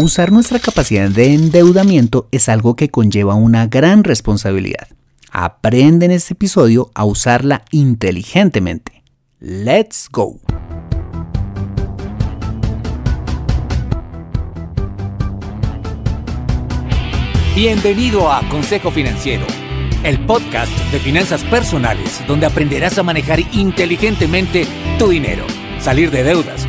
Usar nuestra capacidad de endeudamiento es algo que conlleva una gran responsabilidad. Aprende en este episodio a usarla inteligentemente. ¡Let's go! Bienvenido a Consejo Financiero, el podcast de finanzas personales donde aprenderás a manejar inteligentemente tu dinero, salir de deudas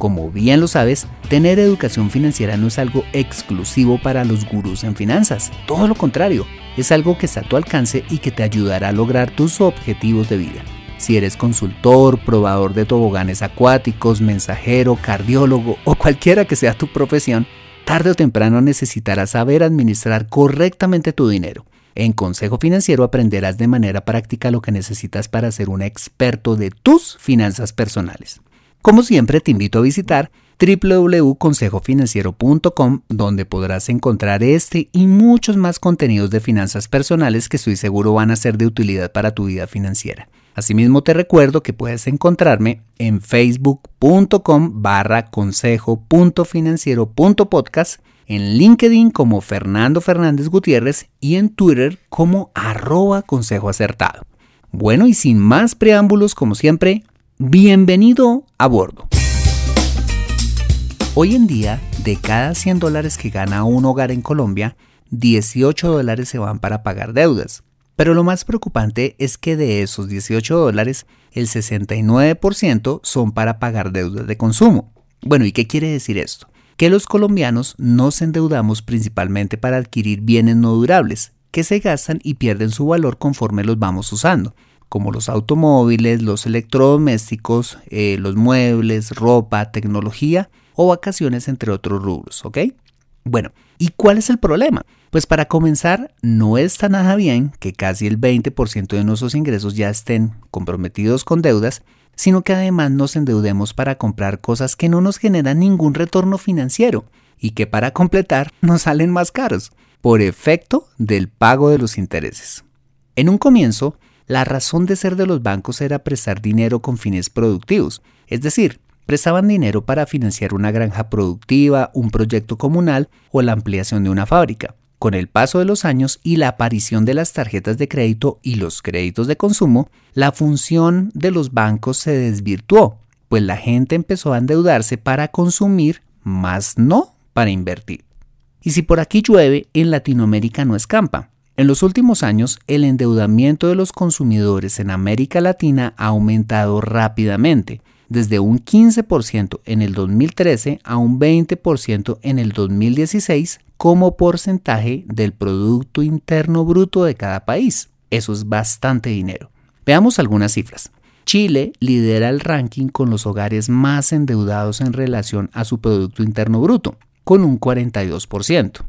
Como bien lo sabes, tener educación financiera no es algo exclusivo para los gurús en finanzas, todo lo contrario, es algo que está a tu alcance y que te ayudará a lograr tus objetivos de vida. Si eres consultor, probador de toboganes acuáticos, mensajero, cardiólogo o cualquiera que sea tu profesión, tarde o temprano necesitarás saber administrar correctamente tu dinero. En Consejo Financiero aprenderás de manera práctica lo que necesitas para ser un experto de tus finanzas personales. Como siempre, te invito a visitar www.consejofinanciero.com donde podrás encontrar este y muchos más contenidos de finanzas personales que estoy seguro van a ser de utilidad para tu vida financiera. Asimismo te recuerdo que puedes encontrarme en facebook.com barra consejo.financiero.podcast, en LinkedIn como Fernando Fernández Gutiérrez y en Twitter como arroba. Bueno y sin más preámbulos como siempre, bienvenido a bordo. Hoy en día, de cada 100 dólares que gana un hogar en Colombia, 18 dólares se van para pagar deudas. Pero lo más preocupante es que de esos 18 dólares, el 69% son para pagar deudas de consumo. Bueno, ¿y qué quiere decir esto? Que los colombianos nos endeudamos principalmente para adquirir bienes no durables, que se gastan y pierden su valor conforme los vamos usando, como los automóviles, los electrodomésticos, eh, los muebles, ropa, tecnología o vacaciones, entre otros rubros, ¿ok? Bueno, ¿y cuál es el problema? Pues para comenzar, no está nada bien que casi el 20% de nuestros ingresos ya estén comprometidos con deudas, sino que además nos endeudemos para comprar cosas que no nos generan ningún retorno financiero y que para completar nos salen más caros, por efecto del pago de los intereses. En un comienzo, la razón de ser de los bancos era prestar dinero con fines productivos, es decir, prestaban dinero para financiar una granja productiva, un proyecto comunal o la ampliación de una fábrica. Con el paso de los años y la aparición de las tarjetas de crédito y los créditos de consumo, la función de los bancos se desvirtuó, pues la gente empezó a endeudarse para consumir, más no para invertir. Y si por aquí llueve, en Latinoamérica no escampa. En los últimos años, el endeudamiento de los consumidores en América Latina ha aumentado rápidamente, desde un 15% en el 2013 a un 20% en el 2016 como porcentaje del Producto Interno Bruto de cada país. Eso es bastante dinero. Veamos algunas cifras. Chile lidera el ranking con los hogares más endeudados en relación a su Producto Interno Bruto, con un 42%.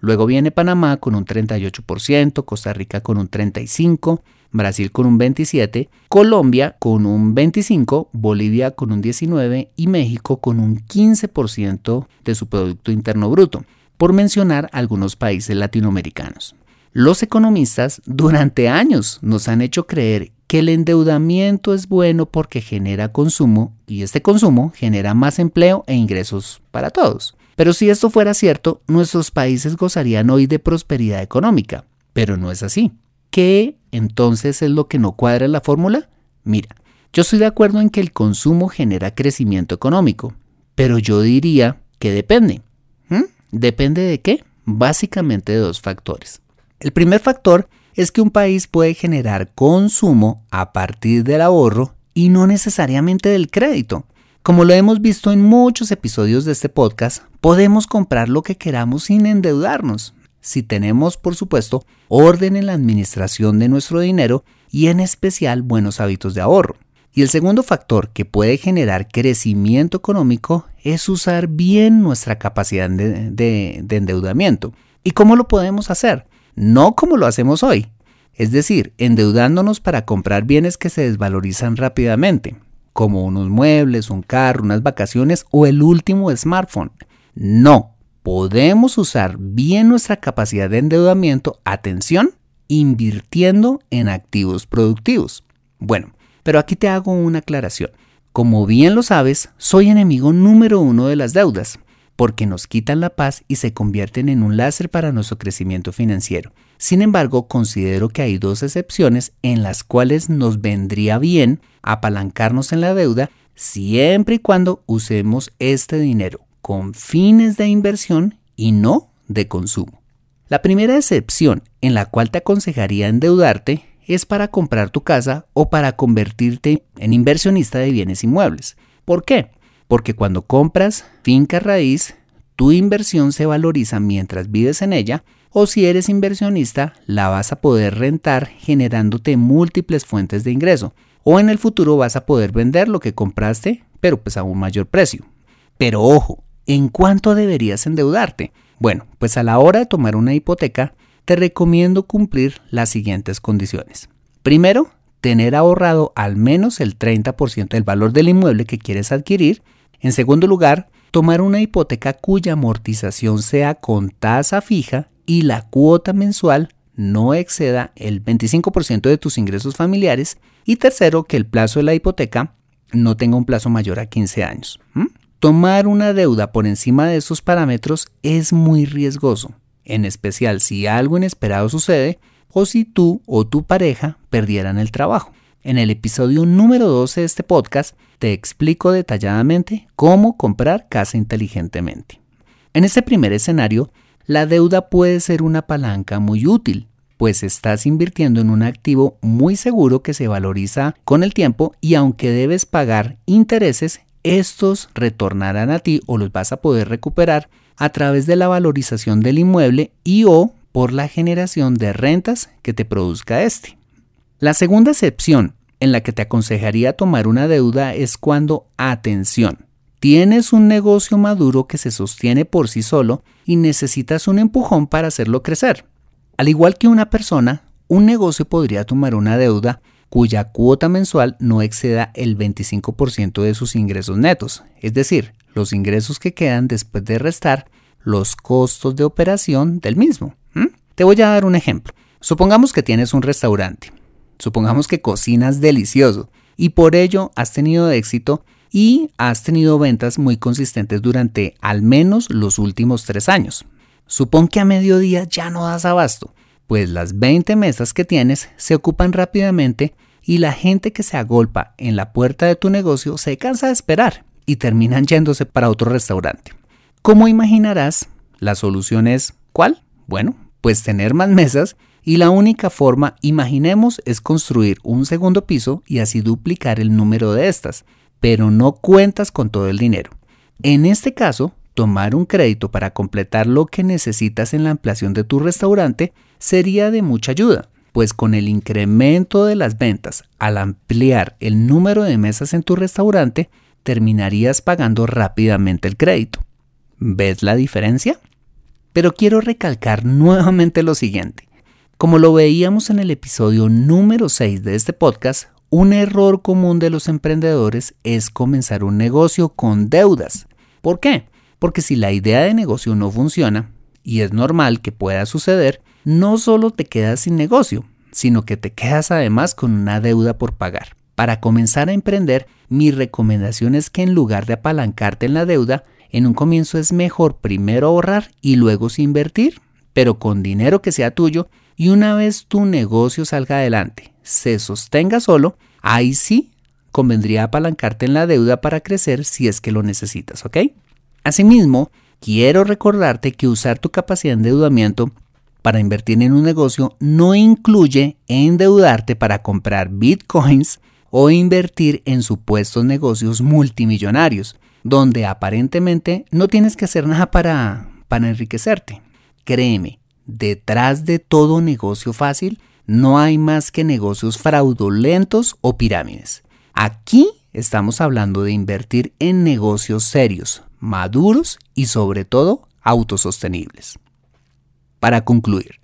Luego viene Panamá con un 38%, Costa Rica con un 35%, Brasil con un 27%, Colombia con un 25%, Bolivia con un 19% y México con un 15% de su Producto Interno Bruto, por mencionar algunos países latinoamericanos. Los economistas durante años nos han hecho creer que el endeudamiento es bueno porque genera consumo y este consumo genera más empleo e ingresos para todos. Pero si esto fuera cierto, nuestros países gozarían hoy de prosperidad económica. Pero no es así. ¿Qué entonces es lo que no cuadra en la fórmula? Mira, yo estoy de acuerdo en que el consumo genera crecimiento económico, pero yo diría que depende. ¿Mm? ¿Depende de qué? Básicamente de dos factores. El primer factor es que un país puede generar consumo a partir del ahorro y no necesariamente del crédito. Como lo hemos visto en muchos episodios de este podcast, podemos comprar lo que queramos sin endeudarnos, si tenemos, por supuesto, orden en la administración de nuestro dinero y en especial buenos hábitos de ahorro. Y el segundo factor que puede generar crecimiento económico es usar bien nuestra capacidad de, endeudamiento. ¿Y cómo lo podemos hacer? No como lo hacemos hoy, es decir, endeudándonos para comprar bienes que se desvalorizan rápidamente, como unos muebles, un carro, unas vacaciones o el último smartphone. No, podemos usar bien nuestra capacidad de endeudamiento, atención, invirtiendo en activos productivos. Bueno, pero aquí te hago una aclaración. Como bien lo sabes, soy enemigo número uno de las deudas, porque nos quitan la paz y se convierten en un láser para nuestro crecimiento financiero. Sin embargo, considero que hay dos excepciones en las cuales nos vendría bien apalancarnos en la deuda siempre y cuando usemos este dinero con fines de inversión y no de consumo. La primera excepción en la cual te aconsejaría endeudarte es para comprar tu casa o para convertirte en inversionista de bienes inmuebles. ¿Por qué? Porque cuando compras finca raíz, tu inversión se valoriza mientras vives en ella o si eres inversionista, la vas a poder rentar generándote múltiples fuentes de ingreso o en el futuro vas a poder vender lo que compraste, pero pues a un mayor precio. Pero ojo, ¿En cuánto deberías endeudarte? Bueno, pues a la hora de tomar una hipoteca, te recomiendo cumplir las siguientes condiciones. Primero, tener ahorrado al menos el 30% del valor del inmueble que quieres adquirir. En segundo lugar, tomar una hipoteca cuya amortización sea con tasa fija y la cuota mensual no exceda el 25% de tus ingresos familiares. Y tercero, que el plazo de la hipoteca no tenga un plazo mayor a 15 años. Tomar una deuda por encima de esos parámetros es muy riesgoso, en especial si algo inesperado sucede o si tú o tu pareja perdieran el trabajo. En el episodio número 12 de este podcast te explico detalladamente cómo comprar casa inteligentemente. En este primer escenario, la deuda puede ser una palanca muy útil, pues estás invirtiendo en un activo muy seguro que se valoriza con el tiempo y aunque debes pagar intereses, estos retornarán a ti o los vas a poder recuperar a través de la valorización del inmueble y o por la generación de rentas que te produzca este. La segunda excepción en la que te aconsejaría tomar una deuda es cuando, atención, tienes un negocio maduro que se sostiene por sí solo y necesitas un empujón para hacerlo crecer. Al igual que una persona, un negocio podría tomar una deuda cuya cuota mensual no exceda el 25% de sus ingresos netos, es decir, los ingresos que quedan después de restar los costos de operación del mismo. Te voy a dar un ejemplo. Supongamos que tienes un restaurante, supongamos que cocinas delicioso y por ello has tenido éxito y has tenido ventas muy consistentes durante al menos los últimos tres años. Supón que a mediodía ya no das abasto pues las 20 mesas que tienes se ocupan rápidamente y la gente que se agolpa en la puerta de tu negocio se cansa de esperar y terminan yéndose para otro restaurante. Como imaginarás, la solución es ¿cuál? Bueno, pues tener más mesas y la única forma, imaginemos, es construir un segundo piso y así duplicar el número de estas, pero no cuentas con todo el dinero. En este caso, tomar un crédito para completar lo que necesitas en la ampliación de tu restaurante sería de mucha ayuda, pues con el incremento de las ventas al ampliar el número de mesas en tu restaurante, terminarías pagando rápidamente el crédito. ¿Ves la diferencia? Pero quiero recalcar nuevamente lo siguiente. Como lo veíamos en el episodio número 6 de este podcast, un error común de los emprendedores es comenzar un negocio con deudas. ¿Por qué? Porque si la idea de negocio no funciona, y es normal que pueda suceder, no solo te quedas sin negocio, sino que te quedas además con una deuda por pagar. Para comenzar a emprender, mi recomendación es que en lugar de apalancarte en la deuda, en un comienzo es mejor primero ahorrar y luego invertir, pero con dinero que sea tuyo y una vez tu negocio salga adelante, se sostenga solo, ahí sí convendría apalancarte en la deuda para crecer si es que lo necesitas, ¿ok? Asimismo, quiero recordarte que usar tu capacidad de endeudamiento para invertir en un negocio no incluye endeudarte para comprar bitcoins o invertir en supuestos negocios multimillonarios, donde aparentemente no tienes que hacer nada para, para enriquecerte. Créeme, detrás de todo negocio fácil no hay más que negocios fraudulentos o pirámides. Aquí estamos hablando de invertir en negocios serios, maduros y sobre todo autosostenibles. Para concluir,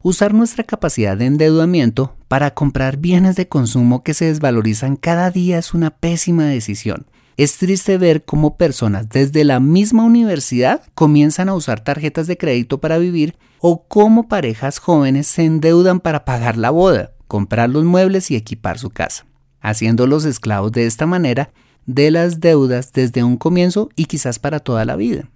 usar nuestra capacidad de endeudamiento para comprar bienes de consumo que se desvalorizan cada día es una pésima decisión. Es triste ver cómo personas desde la misma universidad comienzan a usar tarjetas de crédito para vivir o cómo parejas jóvenes se endeudan para pagar la boda, comprar los muebles y equipar su casa, haciéndolos esclavos de esta manera de las deudas desde un comienzo y quizás para toda la vida.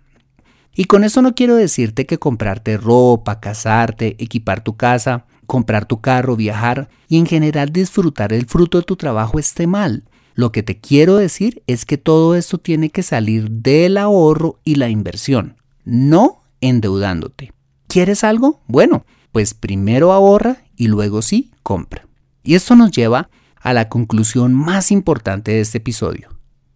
Y con eso no quiero decirte que comprarte ropa, casarte, equipar tu casa, comprar tu carro, viajar y en general disfrutar el fruto de tu trabajo esté mal. Lo que te quiero decir es que todo esto tiene que salir del ahorro y la inversión, no endeudándote. ¿Quieres algo? Bueno, pues primero ahorra y luego sí compra. Y esto nos lleva a la conclusión más importante de este episodio.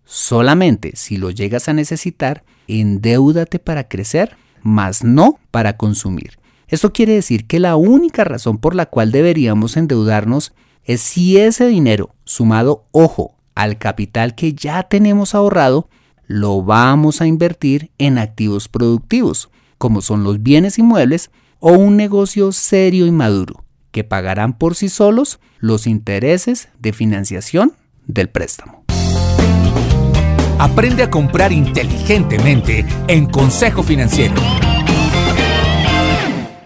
Solamente si lo llegas a necesitar, endeúdate para crecer, mas no para consumir. Esto quiere decir que la única razón por la cual deberíamos endeudarnos es si ese dinero, sumado, ojo, al capital que ya tenemos ahorrado, lo vamos a invertir en activos productivos, como son los bienes inmuebles, o un negocio serio y maduro, que pagarán por sí solos los intereses de financiación del préstamo. Aprende a comprar inteligentemente en Consejo Financiero.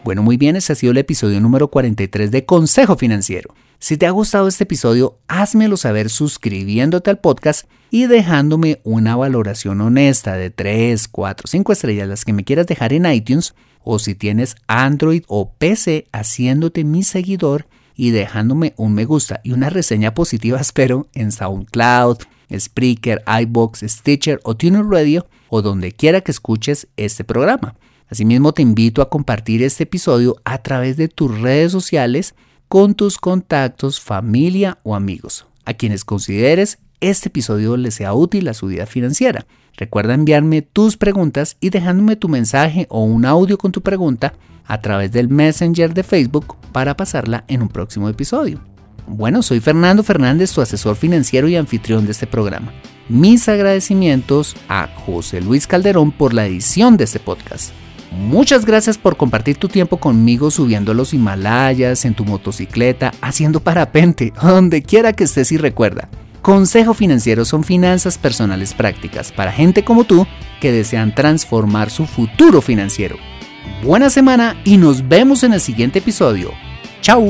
Bueno, muy bien, ese ha sido el episodio número 43 de Consejo Financiero. Si te ha gustado este episodio, házmelo saber suscribiéndote al podcast y dejándome una valoración honesta de 3, 4, 5 estrellas, las que me quieras dejar en iTunes, o si tienes Android o PC, haciéndote mi seguidor y dejándome un me gusta y una reseña positiva, espero, en SoundCloud, Spreaker, iBox, Stitcher o Tuner Radio o donde quiera que escuches este programa. Asimismo, te invito a compartir este episodio a través de tus redes sociales con tus contactos, familia o amigos, a quienes consideres este episodio les sea útil a su vida financiera. Recuerda enviarme tus preguntas y dejándome tu mensaje o un audio con tu pregunta a través del Messenger de Facebook para pasarla en un próximo episodio. Bueno, soy Fernando Fernández, tu asesor financiero y anfitrión de este programa. Mis agradecimientos a José Luis Calderón por la edición de este podcast. Muchas gracias por compartir tu tiempo conmigo subiendo los Himalayas, en tu motocicleta, haciendo parapente, donde quiera que estés y recuerda. Consejo Financiero son finanzas personales prácticas para gente como tú que desean transformar su futuro financiero. Buena semana y nos vemos en el siguiente episodio. ¡Chao!